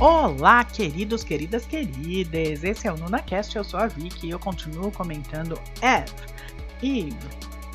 Olá, queridos, queridas, queridas! Esse é o NunaCast, eu sou a Vicky e eu continuo comentando Eve, Eve,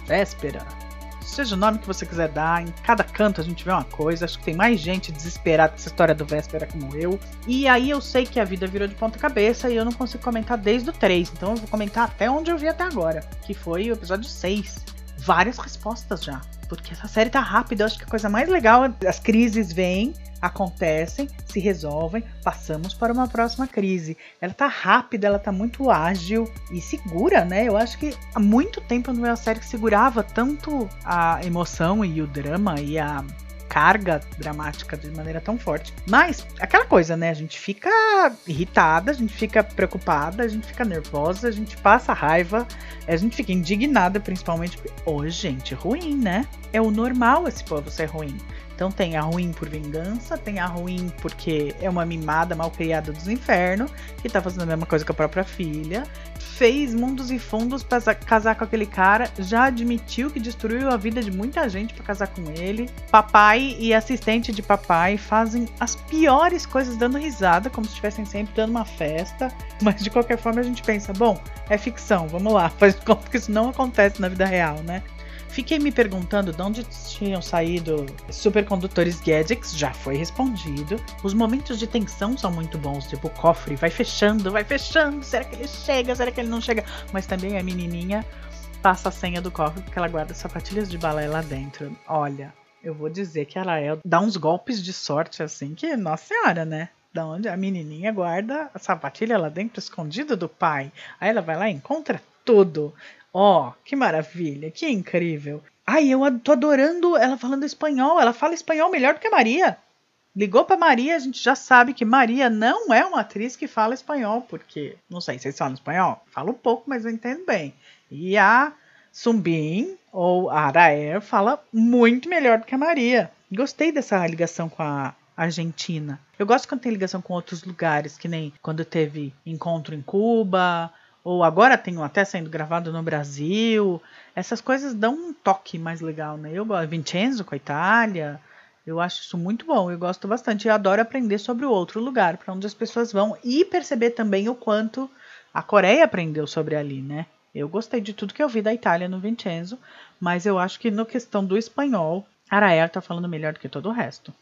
Véspera. Seja o nome que você quiser dar, em cada canto a gente vê uma coisa. Acho que tem mais gente desesperada com essa história do Véspera como eu. E aí eu sei que a vida virou de ponta cabeça e eu não consigo comentar desde o 3, então eu vou comentar até onde eu vi até agora, que foi o episódio 6. Várias respostas já, porque essa série tá rápida. Eu acho que a coisa mais legal, as crises vêm, acontecem, se resolvem, passamos para uma próxima crise. Ela tá rápida, ela tá muito ágil e segura, né? Eu acho que há muito tempo não vi uma série que segurava tanto a emoção e o drama e a carga dramática de maneira tão forte. Mas, aquela coisa, né? A gente fica irritada, a gente fica preocupada, a gente fica nervosa, a gente passa raiva, a gente fica indignada, principalmente. Ô, gente, ruim, né? É o normal esse povo ser ruim. Então tem a ruim por vingança, tem a ruim porque é uma mimada mal criada dos infernos, que tá fazendo a mesma coisa com a própria filha. Fez mundos e fundos pra casar com aquele cara, já admitiu que destruiu a vida de muita gente pra casar com ele. Papai e assistente de papai fazem as piores coisas dando risada, como se estivessem sempre dando uma festa. Mas de qualquer forma a gente pensa, bom, é ficção, vamos lá, faz conta que isso não acontece na vida real, né? Fiquei me perguntando de onde tinham saído supercondutores gadgets, já foi respondido. Os momentos de tensão são muito bons, tipo o cofre vai fechando, vai fechando, será que ele chega, será que ele não chega? Mas também a menininha passa a senha do cofre porque ela guarda sapatilhas de balé lá dentro. Olha, eu vou dizer que a Arael dá uns golpes de sorte assim que, nossa senhora, né? Da onde a menininha guarda a sapatilha lá dentro escondida do pai. Aí ela vai lá e encontra tudo. Ó, que maravilha, que incrível. Ai, eu tô adorando ela falando espanhol. Ela fala espanhol melhor do que a Maria. Ligou pra Maria, a gente já sabe que Maria não é uma atriz que fala espanhol, porque, não sei, vocês falam espanhol? Falo pouco, mas eu entendo bem. E a Sumbin, ou a Araer, fala muito melhor do que a Maria. Gostei dessa ligação com a Argentina. Eu gosto quando tem ligação com outros lugares, que nem quando teve encontro em Cuba, ou agora tem até sendo gravado no Brasil. Essas coisas dão um toque mais legal, né? Eu gosto. Vincenzo com a Itália. Eu acho isso muito bom, eu gosto bastante. Eu adoro aprender sobre o outro lugar, para onde as pessoas vão e perceber também o quanto a Coreia aprendeu sobre ali, né? Eu gostei de tudo que eu vi da Itália no Vincenzo, mas eu acho que no questão do espanhol, Arael tá falando melhor do que todo o resto.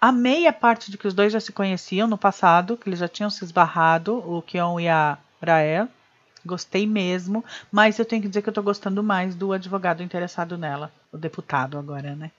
Amei a parte de que os dois já se conheciam no passado, que eles já tinham se esbarrado, o Kion e a Rael. Gostei mesmo, mas eu tenho que dizer que eu tô gostando mais do advogado interessado nela, o deputado agora, né?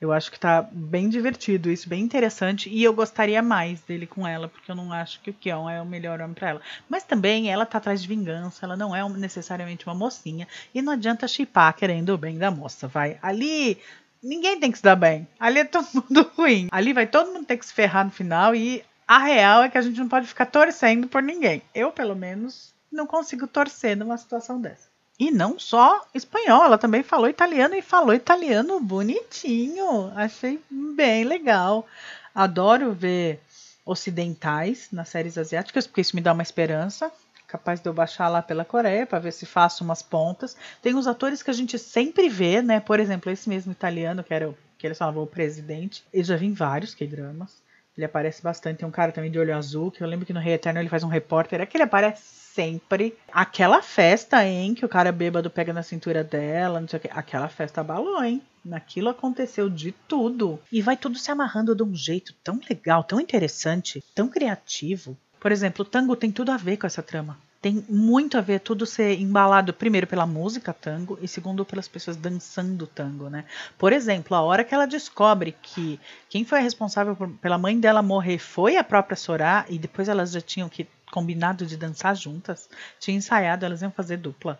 Eu acho que tá bem divertido isso, bem interessante, e eu gostaria mais dele com ela, porque eu não acho que o Kion é o melhor homem pra ela. Mas também ela tá atrás de vingança, ela não é necessariamente uma mocinha, e não adianta chipar querendo o bem da moça, vai. Ali ninguém tem que se dar bem. Ali é todo mundo ruim. Ali vai todo mundo ter que se ferrar no final e a real é que a gente não pode ficar torcendo por ninguém. Eu, pelo menos, não consigo torcer numa situação dessa. E não só espanhol, ela também falou italiano e falou italiano bonitinho. Achei bem legal. Adoro ver ocidentais nas séries asiáticas, porque isso me dá uma esperança. Capaz de eu baixar lá pela Coreia para ver se faço umas pontas. Tem os atores que a gente sempre vê, né? Por exemplo, esse mesmo italiano, que era o que eles falavam o presidente. Eu já vi em vários K-dramas. Ele aparece bastante. Tem um cara também de olho azul, que eu lembro que no Rei Eterno ele faz um repórter. É que ele aparece sempre. Aquela festa, hein? Que o cara bêbado pega na cintura dela, não sei o que. Aquela festa abalou, hein? Naquilo aconteceu de tudo. E vai tudo se amarrando de um jeito tão legal, tão interessante, tão criativo. Por exemplo, o tango tem tudo a ver com essa trama. Tem muito a ver tudo ser embalado, primeiro, pela música tango e segundo, pelas pessoas dançando tango, né? Por exemplo, a hora que ela descobre que quem foi a responsável por- pela mãe dela morrer foi a própria Sorá e depois elas já tinham que combinado de dançar juntas, tinha ensaiado, elas iam fazer dupla.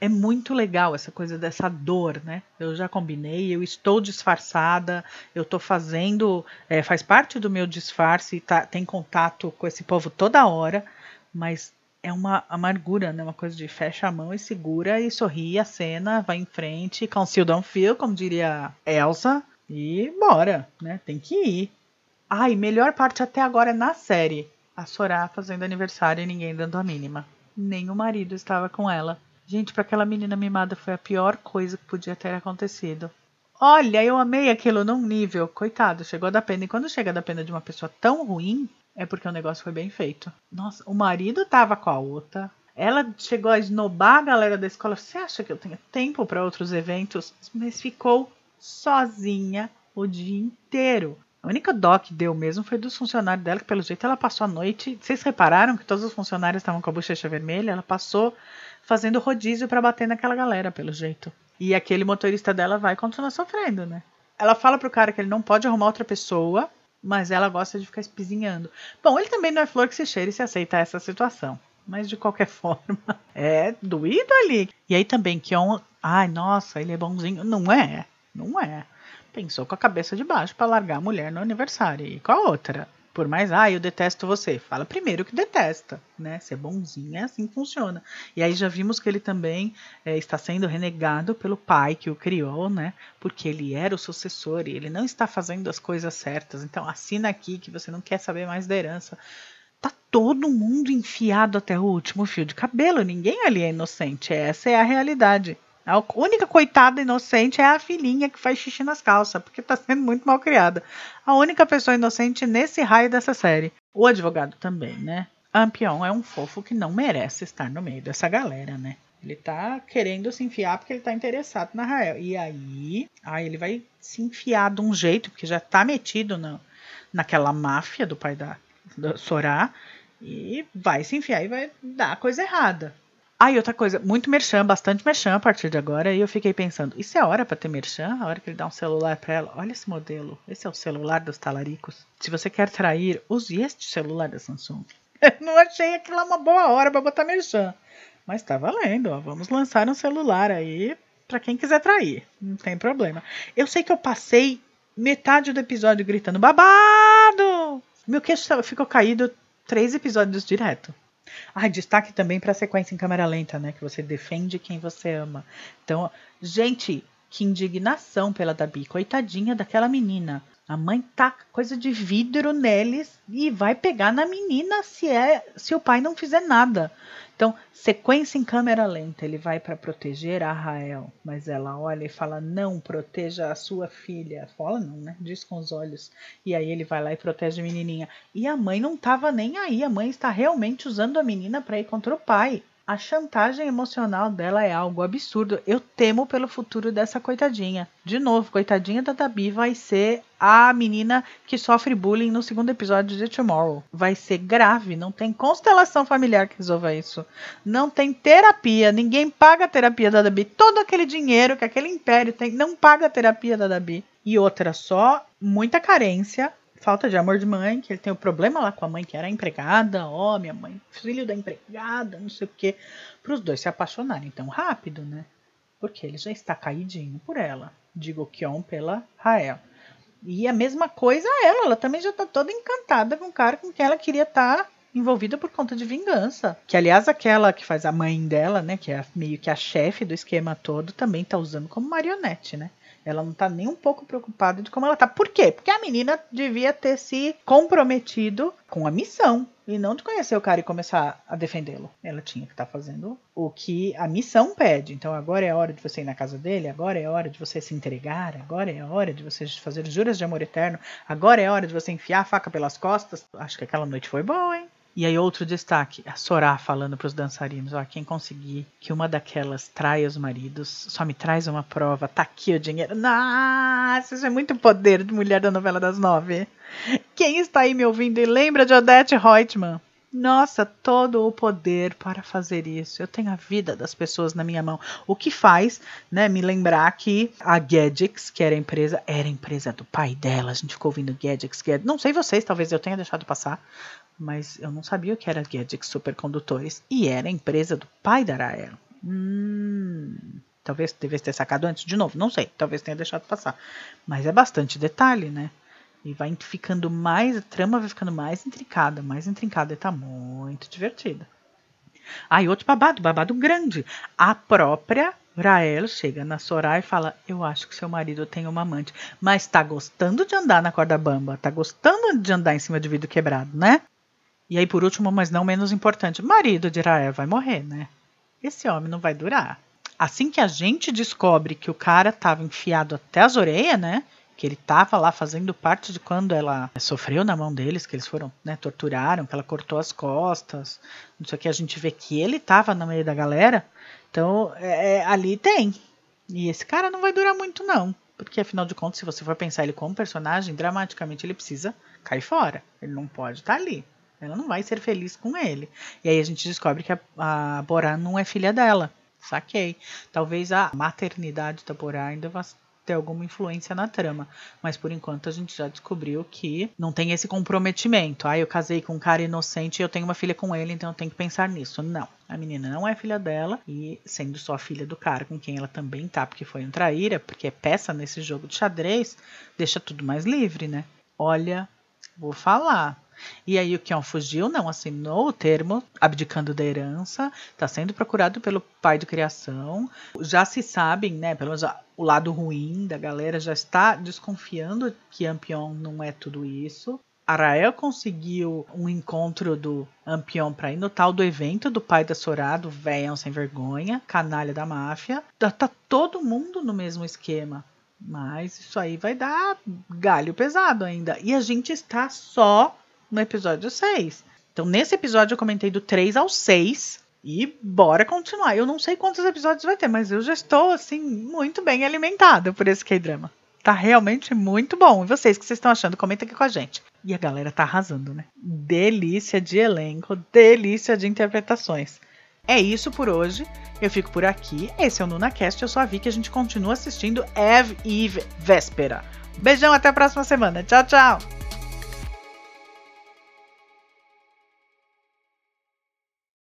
É muito legal essa coisa dessa dor, né? Eu já combinei, eu estou disfarçada, eu estou fazendo, é, faz parte do meu disfarce, tá, tem contato com esse povo toda hora, mas é uma amargura, né? Uma coisa de fecha a mão e segura e sorri a cena, vai em frente, conceal don't feel, como diria Elsa, e bora, né? Tem que ir. Ai, melhor parte até agora na série. A Sorá fazendo aniversário e ninguém dando a mínima. Nem o marido estava com ela. Gente, para aquela menina mimada foi a pior coisa que podia ter acontecido. Olha, eu amei aquilo num nível. Coitado, chegou da pena. E quando chega da pena de uma pessoa tão ruim, é porque o negócio foi bem feito. Nossa, o marido tava com a outra. Ela chegou a esnobar a galera da escola. Você acha que eu tenho tempo para outros eventos? Mas ficou sozinha o dia inteiro. A única dó que deu mesmo foi dos funcionários dela, que pelo jeito ela passou a noite. Vocês repararam que todos os funcionários estavam com a bochecha vermelha? Ela passou fazendo rodízio para bater naquela galera, pelo jeito. E aquele motorista dela vai continuar sofrendo, né? Ela fala pro cara que ele não pode arrumar outra pessoa, mas ela gosta de ficar espizinhando. Bom, ele também não é flor que se cheire se aceita essa situação. Mas de qualquer forma, é doído ali. E aí também, que é. Ai, nossa, ele é bonzinho. Não é. Não é. Pensou com a cabeça de baixo para largar a mulher no aniversário. E com a outra? Por mais, ah, eu detesto você. Fala primeiro que detesta, né? Ser bonzinho é assim que funciona. E aí já vimos que ele também é, está sendo renegado pelo pai que o criou, né? Porque ele era o sucessor e ele não está fazendo as coisas certas. Então assina aqui que você não quer saber mais da herança. Tá todo mundo enfiado até o último fio de cabelo. Ninguém ali é inocente. Essa é a realidade. A única coitada inocente é a filhinha que faz xixi nas calças, porque tá sendo muito mal criada. A única pessoa inocente nesse raio dessa série. O advogado também, né? Ampion é um fofo que não merece estar no meio dessa galera, né? Ele tá querendo se enfiar porque ele tá interessado na Rael. E aí, aí ele vai se enfiar de um jeito, porque já tá metido na, naquela máfia do pai da, da Sorá. E vai se enfiar e vai dar coisa errada. Ah, e outra coisa, muito merchan, bastante merchan a partir de agora. E eu fiquei pensando, isso é hora para ter merchan? A hora que ele dá um celular para ela. Olha esse modelo. Esse é o celular dos talaricos. Se você quer trair, use este celular da Samsung. não achei aquilo uma boa hora para botar merchan. Mas tá valendo, ó. Vamos lançar um celular aí para quem quiser trair. Não tem problema. Eu sei que eu passei metade do episódio gritando babado. Meu queixo ficou caído três episódios direto. Ah, destaque também para a sequência em câmera lenta, né? Que você defende quem você ama. Então, gente, que indignação pela Dabi. Coitadinha daquela menina. A mãe tá coisa de vidro neles e vai pegar na menina se é se o pai não fizer nada. Então, sequência em câmera lenta, ele vai para proteger a Rael, mas ela olha e fala: "Não, proteja a sua filha". Fala não, né? Diz com os olhos. E aí ele vai lá e protege a menininha. E a mãe não tava nem aí, a mãe está realmente usando a menina para ir contra o pai. A chantagem emocional dela é algo absurdo. Eu temo pelo futuro dessa coitadinha. De novo, coitadinha da Dabi vai ser a menina que sofre bullying no segundo episódio de Tomorrow. Vai ser grave, não tem constelação familiar que resolva isso. Não tem terapia, ninguém paga a terapia da Dabi. Todo aquele dinheiro que aquele império tem não paga a terapia da Dabi. E outra só, muita carência, falta de amor de mãe, que ele tem o um problema lá com a mãe que era empregada, ó, oh, minha mãe, filho da empregada, não sei o quê, para os dois se apaixonarem tão rápido, né? Porque ele já está caidinho por ela. Digo Kion pela Rael. E a mesma coisa ela, ela também já está toda encantada com o cara com quem ela queria estar tá envolvida por conta de vingança. Que aliás aquela que faz a mãe dela, né, que é meio que a chefe do esquema todo, também tá usando como marionete, né? Ela não tá nem um pouco preocupada de como ela tá. Por quê? Porque a menina devia ter se comprometido com a missão e não de conhecer o cara e começar a defendê-lo. Ela tinha que estar tá fazendo o que a missão pede. Então agora é a hora de você ir na casa dele, agora é a hora de você se entregar, agora é a hora de você fazer juras de amor eterno, agora é a hora de você enfiar a faca pelas costas. Acho que aquela noite foi boa, hein? E aí outro destaque, a Sorá falando para os dançarinos, ó, quem conseguir que uma daquelas traia os maridos, só me traz uma prova, tá aqui o dinheiro. Nossa, isso é muito poder de mulher da novela das nove. Quem está aí me ouvindo e lembra de Odette Reutemann? Nossa, todo o poder para fazer isso. Eu tenho a vida das pessoas na minha mão. O que faz, né, me lembrar que a Gadgets, que era a empresa, era a empresa do pai dela. A gente ficou ouvindo Gadgets, Gadgets. Não sei vocês, talvez eu tenha deixado passar, mas eu não sabia o que era Gadgets Supercondutores. E era a empresa do pai da Rael. Hum, talvez devesse ter sacado antes de novo, não sei. Talvez tenha deixado passar. Mas é bastante detalhe, né? E vai ficando mais, a trama vai ficando mais intrincada, mais intrincada e tá muito divertida. Ah, e outro babado, babado grande. A própria Rael chega na Soraya e fala: Eu acho que seu marido tem uma amante, mas tá gostando de andar na corda bamba, tá gostando de andar em cima de vidro quebrado, né? E aí, por último, mas não menos importante, o marido de Rael vai morrer, né? Esse homem não vai durar. Assim que a gente descobre que o cara tava enfiado até as orelhas, né? Que ele tava lá fazendo parte de quando ela sofreu na mão deles, que eles foram, né, torturaram, que ela cortou as costas, não sei o que, a gente vê que ele tava no meio da galera. Então, é, é ali tem. E esse cara não vai durar muito, não. Porque, afinal de contas, se você for pensar ele como personagem, dramaticamente ele precisa cair fora. Ele não pode estar tá ali. Ela não vai ser feliz com ele. E aí a gente descobre que a, a Borá não é filha dela. Saquei. Talvez a maternidade da Borá ainda vá ter alguma influência na trama. Mas por enquanto a gente já descobriu que não tem esse comprometimento. Ah, eu casei com um cara inocente e eu tenho uma filha com ele, então eu tenho que pensar nisso. Não. A menina não é filha dela e sendo só filha do cara com quem ela também tá, porque foi um traíra, porque é peça nesse jogo de xadrez, deixa tudo mais livre, né? Olha, vou falar. E aí o Kion fugiu, não assinou o termo, abdicando da herança, está sendo procurado pelo pai de criação. Já se sabem, né, pelo menos o lado ruim da galera já está desconfiando que Ampion não é tudo isso. Arael conseguiu um encontro do Ampion para ir no tal do evento do pai da Sorado, velhão sem vergonha, canalha da máfia. Tá, tá todo mundo no mesmo esquema. Mas isso aí vai dar galho pesado ainda. E a gente está só no episódio 6. Então, nesse episódio, eu comentei do 3 ao 6. E bora continuar. Eu não sei quantos episódios vai ter, mas eu já estou, assim, muito bem alimentada por esse K-drama. Tá realmente muito bom. E vocês, o que vocês estão achando? Comenta aqui com a gente. E a galera tá arrasando, né? Delícia de elenco, delícia de interpretações. É isso por hoje. Eu fico por aqui. Esse é o NunaCast. Eu sou a Vicky. A gente continua assistindo Eve Eve Véspera. Beijão, até a próxima semana. Tchau, tchau.